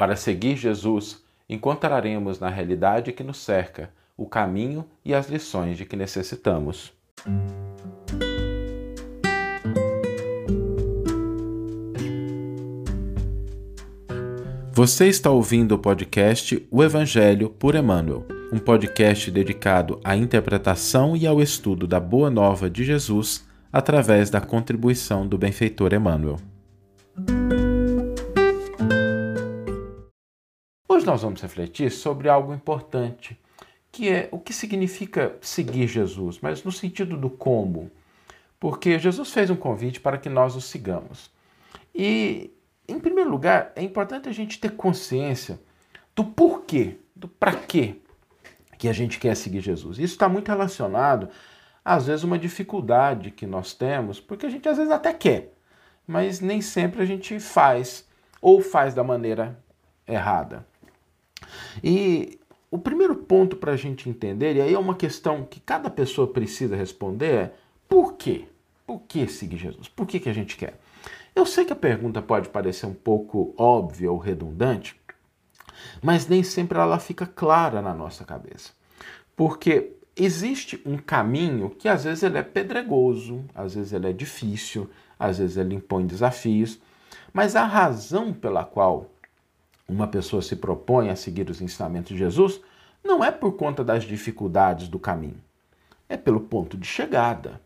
Para seguir Jesus, encontraremos na realidade que nos cerca o caminho e as lições de que necessitamos. Você está ouvindo o podcast O Evangelho por Emmanuel, um podcast dedicado à interpretação e ao estudo da Boa Nova de Jesus através da contribuição do benfeitor Emmanuel. Hoje nós vamos refletir sobre algo importante, que é o que significa seguir Jesus, mas no sentido do como. Porque Jesus fez um convite para que nós o sigamos. E, em primeiro lugar, é importante a gente ter consciência do porquê, do para quê que a gente quer seguir Jesus. Isso está muito relacionado, às vezes, uma dificuldade que nós temos, porque a gente às vezes até quer, mas nem sempre a gente faz, ou faz da maneira errada. E o primeiro ponto para a gente entender, e aí é uma questão que cada pessoa precisa responder, é por quê? Por que seguir Jesus? Por que, que a gente quer? Eu sei que a pergunta pode parecer um pouco óbvia ou redundante, mas nem sempre ela fica clara na nossa cabeça. Porque existe um caminho que às vezes ele é pedregoso, às vezes ele é difícil, às vezes ele impõe desafios, mas a razão pela qual uma pessoa se propõe a seguir os ensinamentos de Jesus, não é por conta das dificuldades do caminho, é pelo ponto de chegada.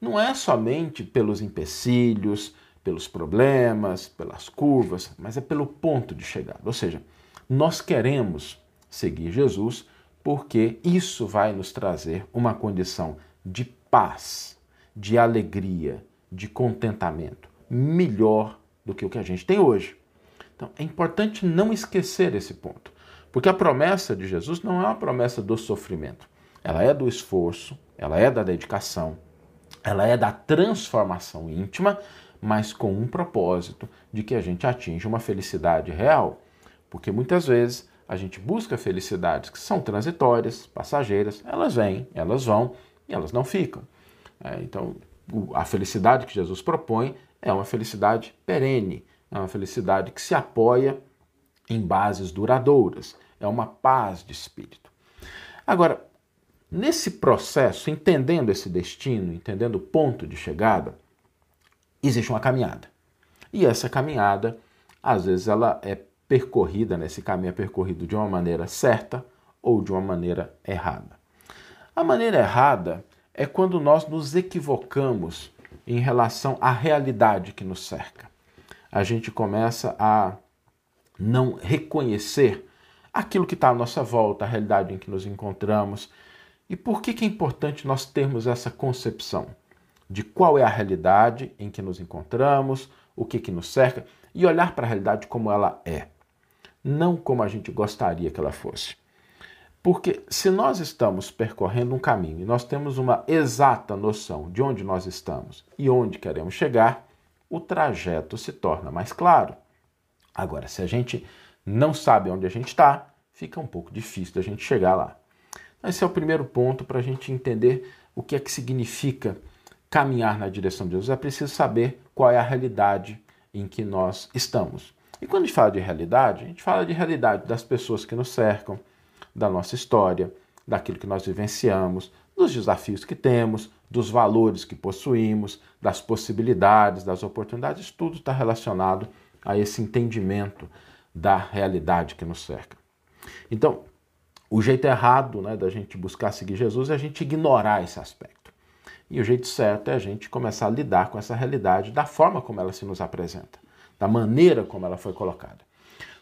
Não é somente pelos empecilhos, pelos problemas, pelas curvas, mas é pelo ponto de chegada. Ou seja, nós queremos seguir Jesus porque isso vai nos trazer uma condição de paz, de alegria, de contentamento melhor do que o que a gente tem hoje. Então, é importante não esquecer esse ponto, porque a promessa de Jesus não é uma promessa do sofrimento, ela é do esforço, ela é da dedicação, ela é da transformação íntima, mas com um propósito de que a gente atinja uma felicidade real. Porque muitas vezes a gente busca felicidades que são transitórias, passageiras, elas vêm, elas vão e elas não ficam. É, então, a felicidade que Jesus propõe é uma felicidade perene, é uma felicidade que se apoia em bases duradouras. É uma paz de espírito. Agora, nesse processo, entendendo esse destino, entendendo o ponto de chegada, existe uma caminhada. E essa caminhada, às vezes, ela é percorrida, nesse né? caminho é percorrido de uma maneira certa ou de uma maneira errada. A maneira errada é quando nós nos equivocamos em relação à realidade que nos cerca a gente começa a não reconhecer aquilo que está à nossa volta, a realidade em que nos encontramos. E por que, que é importante nós termos essa concepção de qual é a realidade em que nos encontramos, o que, que nos cerca, e olhar para a realidade como ela é, não como a gente gostaria que ela fosse. Porque se nós estamos percorrendo um caminho e nós temos uma exata noção de onde nós estamos e onde queremos chegar, o trajeto se torna mais claro. Agora, se a gente não sabe onde a gente está, fica um pouco difícil da gente chegar lá. Esse é o primeiro ponto para a gente entender o que é que significa caminhar na direção de Deus. É preciso saber qual é a realidade em que nós estamos. E quando a gente fala de realidade, a gente fala de realidade das pessoas que nos cercam, da nossa história, daquilo que nós vivenciamos, dos desafios que temos, dos valores que possuímos, das possibilidades, das oportunidades, tudo está relacionado a esse entendimento da realidade que nos cerca. Então, o jeito errado né, da gente buscar seguir Jesus é a gente ignorar esse aspecto. E o jeito certo é a gente começar a lidar com essa realidade da forma como ela se nos apresenta, da maneira como ela foi colocada.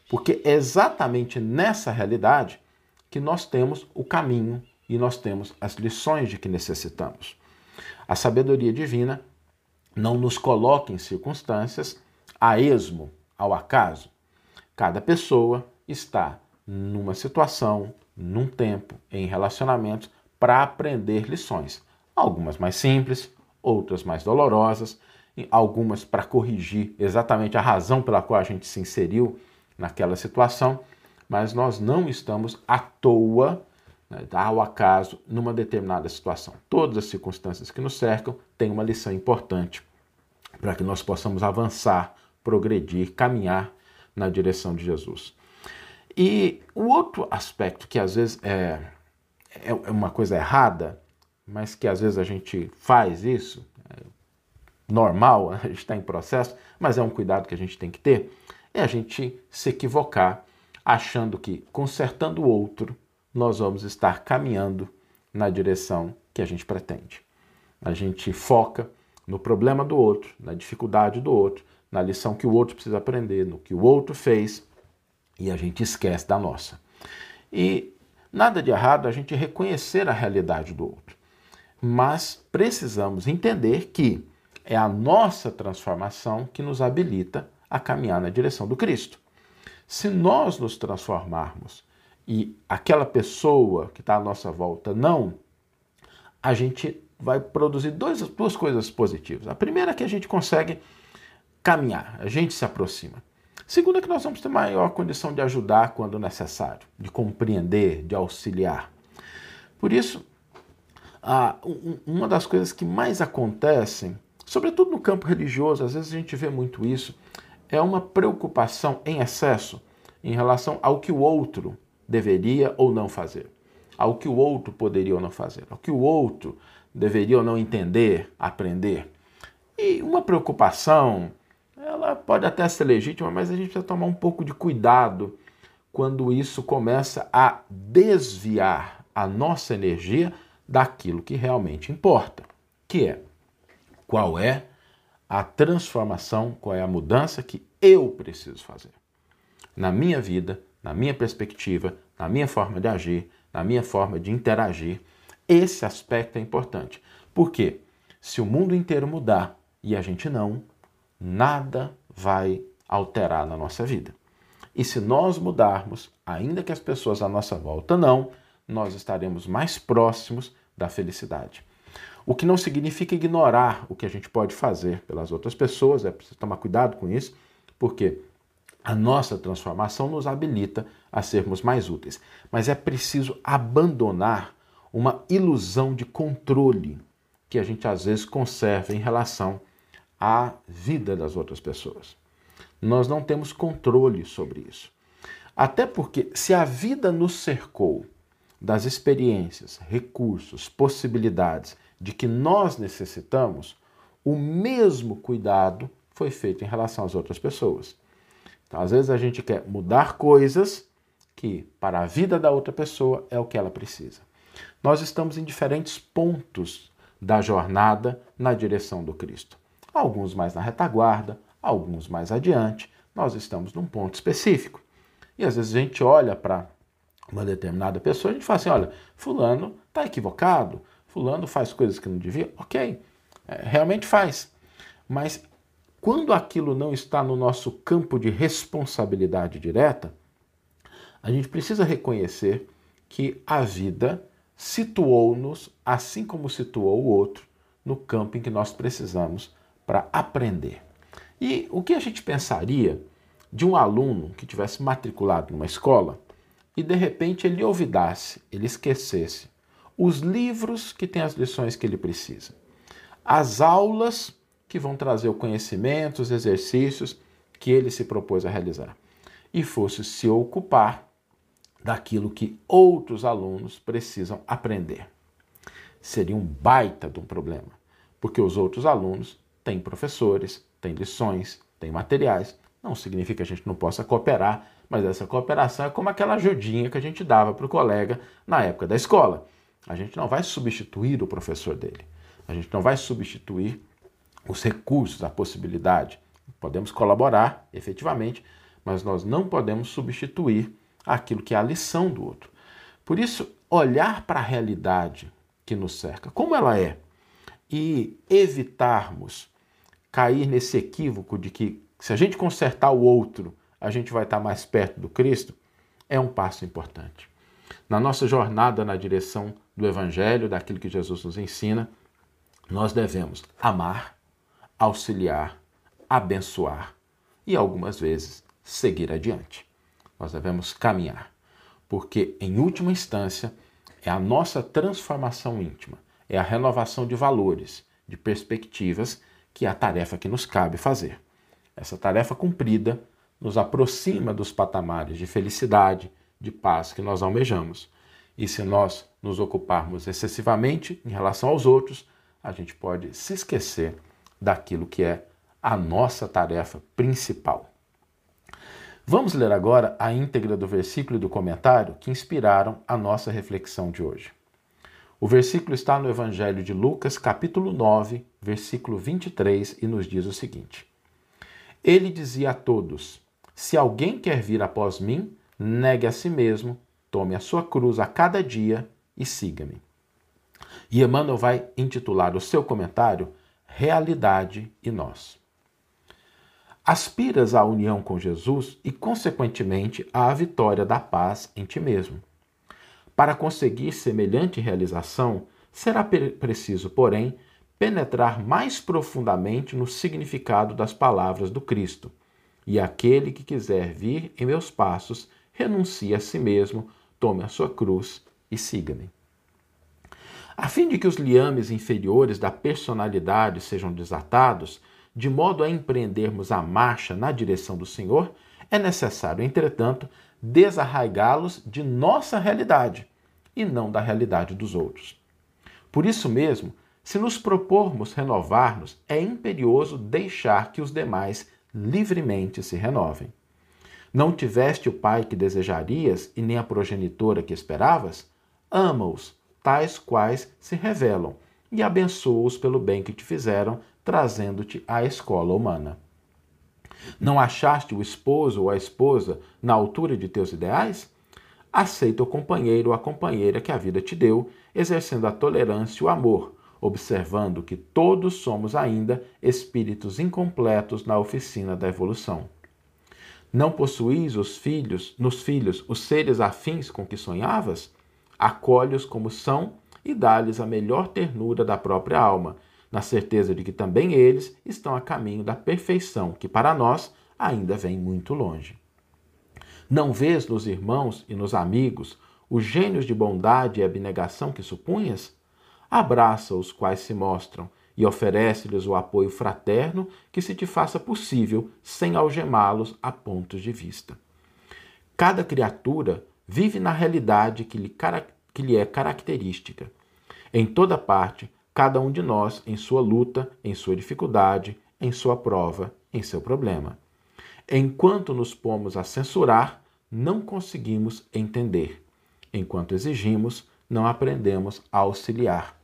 Porque é exatamente nessa realidade que nós temos o caminho e nós temos as lições de que necessitamos. A sabedoria divina não nos coloca em circunstâncias a esmo, ao acaso. Cada pessoa está numa situação, num tempo, em relacionamentos para aprender lições. Algumas mais simples, outras mais dolorosas, algumas para corrigir exatamente a razão pela qual a gente se inseriu naquela situação, mas nós não estamos à toa né, ao acaso numa determinada situação. Todas as circunstâncias que nos cercam têm uma lição importante para que nós possamos avançar, progredir, caminhar na direção de Jesus. E o outro aspecto que às vezes é, é, é uma coisa errada, mas que às vezes a gente faz isso, é normal, a gente está em processo, mas é um cuidado que a gente tem que ter, é a gente se equivocar achando que consertando o outro, nós vamos estar caminhando na direção que a gente pretende. A gente foca no problema do outro, na dificuldade do outro, na lição que o outro precisa aprender, no que o outro fez, e a gente esquece da nossa. E nada de errado a gente reconhecer a realidade do outro, mas precisamos entender que é a nossa transformação que nos habilita a caminhar na direção do Cristo. Se nós nos transformarmos e aquela pessoa que está à nossa volta não, a gente vai produzir dois, duas coisas positivas. A primeira é que a gente consegue caminhar, a gente se aproxima. Segunda é que nós vamos ter maior condição de ajudar quando necessário, de compreender, de auxiliar. Por isso, uma das coisas que mais acontecem, sobretudo no campo religioso, às vezes a gente vê muito isso, é uma preocupação em excesso em relação ao que o outro deveria ou não fazer, ao que o outro poderia ou não fazer, ao que o outro deveria ou não entender, aprender. E uma preocupação, ela pode até ser legítima, mas a gente precisa tomar um pouco de cuidado quando isso começa a desviar a nossa energia daquilo que realmente importa, que é qual é a transformação, qual é a mudança que eu preciso fazer na minha vida, na minha perspectiva, na minha forma de agir, na minha forma de interagir. Esse aspecto é importante. Porque se o mundo inteiro mudar e a gente não, nada vai alterar na nossa vida. E se nós mudarmos, ainda que as pessoas à nossa volta não, nós estaremos mais próximos da felicidade. O que não significa ignorar o que a gente pode fazer pelas outras pessoas, é preciso tomar cuidado com isso, porque a nossa transformação nos habilita a sermos mais úteis, mas é preciso abandonar uma ilusão de controle que a gente às vezes conserva em relação à vida das outras pessoas. Nós não temos controle sobre isso. Até porque, se a vida nos cercou das experiências, recursos, possibilidades de que nós necessitamos, o mesmo cuidado foi feito em relação às outras pessoas. Então, às vezes a gente quer mudar coisas que, para a vida da outra pessoa, é o que ela precisa. Nós estamos em diferentes pontos da jornada na direção do Cristo. Alguns mais na retaguarda, alguns mais adiante. Nós estamos num ponto específico. E às vezes a gente olha para uma determinada pessoa e a gente fala assim: olha, Fulano está equivocado, Fulano faz coisas que não devia. Ok, é, realmente faz. Mas quando aquilo não está no nosso campo de responsabilidade direta, a gente precisa reconhecer que a vida situou-nos, assim como situou o outro, no campo em que nós precisamos para aprender. E o que a gente pensaria de um aluno que tivesse matriculado numa escola e de repente ele olvidasse, ele esquecesse os livros que têm as lições que ele precisa, as aulas que vão trazer o conhecimento, os exercícios que ele se propôs a realizar, e fosse se ocupar daquilo que outros alunos precisam aprender. Seria um baita de um problema, porque os outros alunos têm professores, têm lições, têm materiais. Não significa que a gente não possa cooperar, mas essa cooperação é como aquela ajudinha que a gente dava para o colega na época da escola. A gente não vai substituir o professor dele. A gente não vai substituir os recursos, a possibilidade. Podemos colaborar, efetivamente, mas nós não podemos substituir aquilo que é a lição do outro. Por isso, olhar para a realidade que nos cerca, como ela é, e evitarmos cair nesse equívoco de que se a gente consertar o outro, a gente vai estar mais perto do Cristo, é um passo importante. Na nossa jornada na direção do Evangelho, daquilo que Jesus nos ensina, nós devemos amar, auxiliar, abençoar e algumas vezes seguir adiante. Nós devemos caminhar, porque em última instância é a nossa transformação íntima, é a renovação de valores, de perspectivas que é a tarefa que nos cabe fazer. Essa tarefa cumprida, nos aproxima dos patamares de felicidade, de paz que nós almejamos. E se nós nos ocuparmos excessivamente em relação aos outros, a gente pode se esquecer daquilo que é a nossa tarefa principal. Vamos ler agora a íntegra do versículo e do comentário que inspiraram a nossa reflexão de hoje. O versículo está no Evangelho de Lucas, capítulo 9, versículo 23, e nos diz o seguinte: Ele dizia a todos: Se alguém quer vir após mim, negue a si mesmo, tome a sua cruz a cada dia e siga-me. E Emmanuel vai intitular o seu comentário Realidade e Nós. Aspiras à união com Jesus e, consequentemente, à vitória da paz em ti mesmo. Para conseguir semelhante realização, será preciso, porém, penetrar mais profundamente no significado das palavras do Cristo. E aquele que quiser vir em meus passos, renuncie a si mesmo, tome a sua cruz e siga-me. A fim de que os liames inferiores da personalidade sejam desatados, de modo a empreendermos a marcha na direção do Senhor, é necessário, entretanto, desarraigá-los de nossa realidade e não da realidade dos outros. Por isso mesmo, se nos propormos renovar-nos, é imperioso deixar que os demais livremente se renovem. Não tiveste o pai que desejarias e nem a progenitora que esperavas? Ama-os, tais quais se revelam, e abençoa-os pelo bem que te fizeram, trazendo-te à escola humana. Não achaste o esposo ou a esposa na altura de teus ideais? Aceita o companheiro ou a companheira que a vida te deu, exercendo a tolerância e o amor, observando que todos somos ainda espíritos incompletos na oficina da evolução. Não possuís os filhos, nos filhos, os seres afins com que sonhavas? Acolhe-os como são e dá-lhes a melhor ternura da própria alma, na certeza de que também eles estão a caminho da perfeição, que para nós ainda vem muito longe. Não vês nos irmãos e nos amigos os gênios de bondade e abnegação que supunhas? Abraça os quais se mostram e oferece-lhes o apoio fraterno que se te faça possível sem algemá-los a pontos de vista. Cada criatura vive na realidade que lhe, que lhe é característica. Em toda parte, cada um de nós em sua luta, em sua dificuldade, em sua prova, em seu problema. Enquanto nos pomos a censurar, não conseguimos entender. Enquanto exigimos, não aprendemos a auxiliar.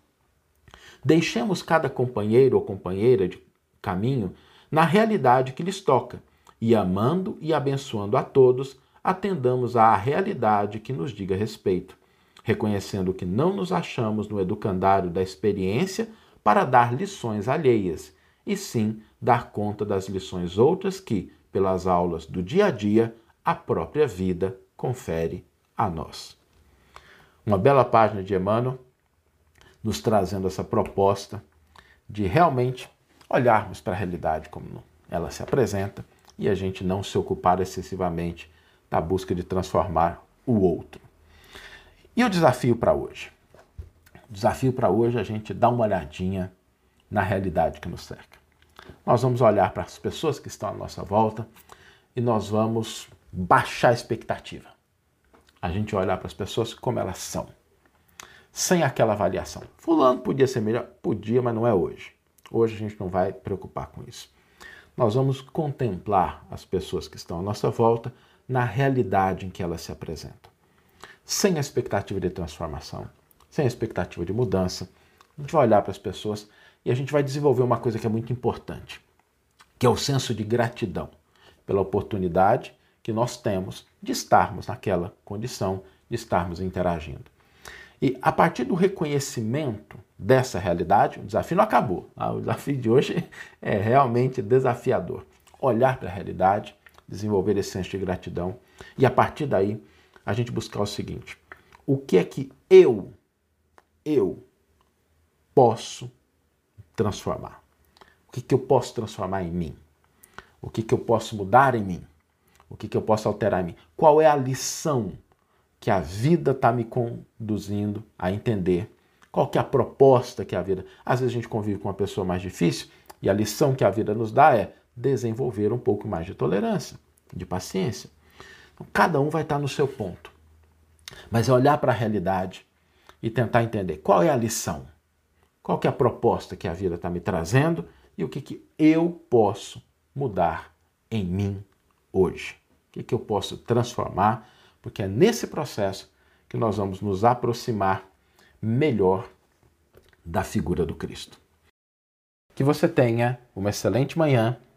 Deixemos cada companheiro ou companheira de caminho na realidade que lhes toca, e amando e abençoando a todos, atendamos à realidade que nos diga respeito, reconhecendo que não nos achamos no educandário da experiência para dar lições alheias, e sim dar conta das lições outras que, pelas aulas do dia a dia, a própria vida confere a nós. Uma bela página de Emmanuel nos trazendo essa proposta de realmente olharmos para a realidade como ela se apresenta e a gente não se ocupar excessivamente da busca de transformar o outro. E o desafio para hoje? O desafio para hoje é a gente dar uma olhadinha na realidade que nos cerca. Nós vamos olhar para as pessoas que estão à nossa volta e nós vamos baixar a expectativa. A gente olhar para as pessoas como elas são, sem aquela avaliação. Fulano podia ser melhor? Podia, mas não é hoje. Hoje a gente não vai preocupar com isso. Nós vamos contemplar as pessoas que estão à nossa volta na realidade em que elas se apresentam. Sem a expectativa de transformação, sem a expectativa de mudança, a gente vai olhar para as pessoas e a gente vai desenvolver uma coisa que é muito importante, que é o senso de gratidão pela oportunidade que nós temos de estarmos naquela condição, de estarmos interagindo. E a partir do reconhecimento dessa realidade, o desafio não acabou. Tá? O desafio de hoje é realmente desafiador. Olhar para a realidade, desenvolver esse senso de gratidão e a partir daí a gente buscar o seguinte: o que é que eu, eu posso transformar? O que, que eu posso transformar em mim? O que, que eu posso mudar em mim? O que, que eu posso alterar em mim? Qual é a lição que a vida está me conduzindo a entender? Qual que é a proposta que a vida... Às vezes a gente convive com uma pessoa mais difícil e a lição que a vida nos dá é desenvolver um pouco mais de tolerância, de paciência. Então, cada um vai estar no seu ponto. Mas é olhar para a realidade e tentar entender qual é a lição, qual é a proposta que a vida está me trazendo e o que, que eu posso mudar em mim hoje. O que, que eu posso transformar, porque é nesse processo que nós vamos nos aproximar melhor da figura do Cristo. Que você tenha uma excelente manhã,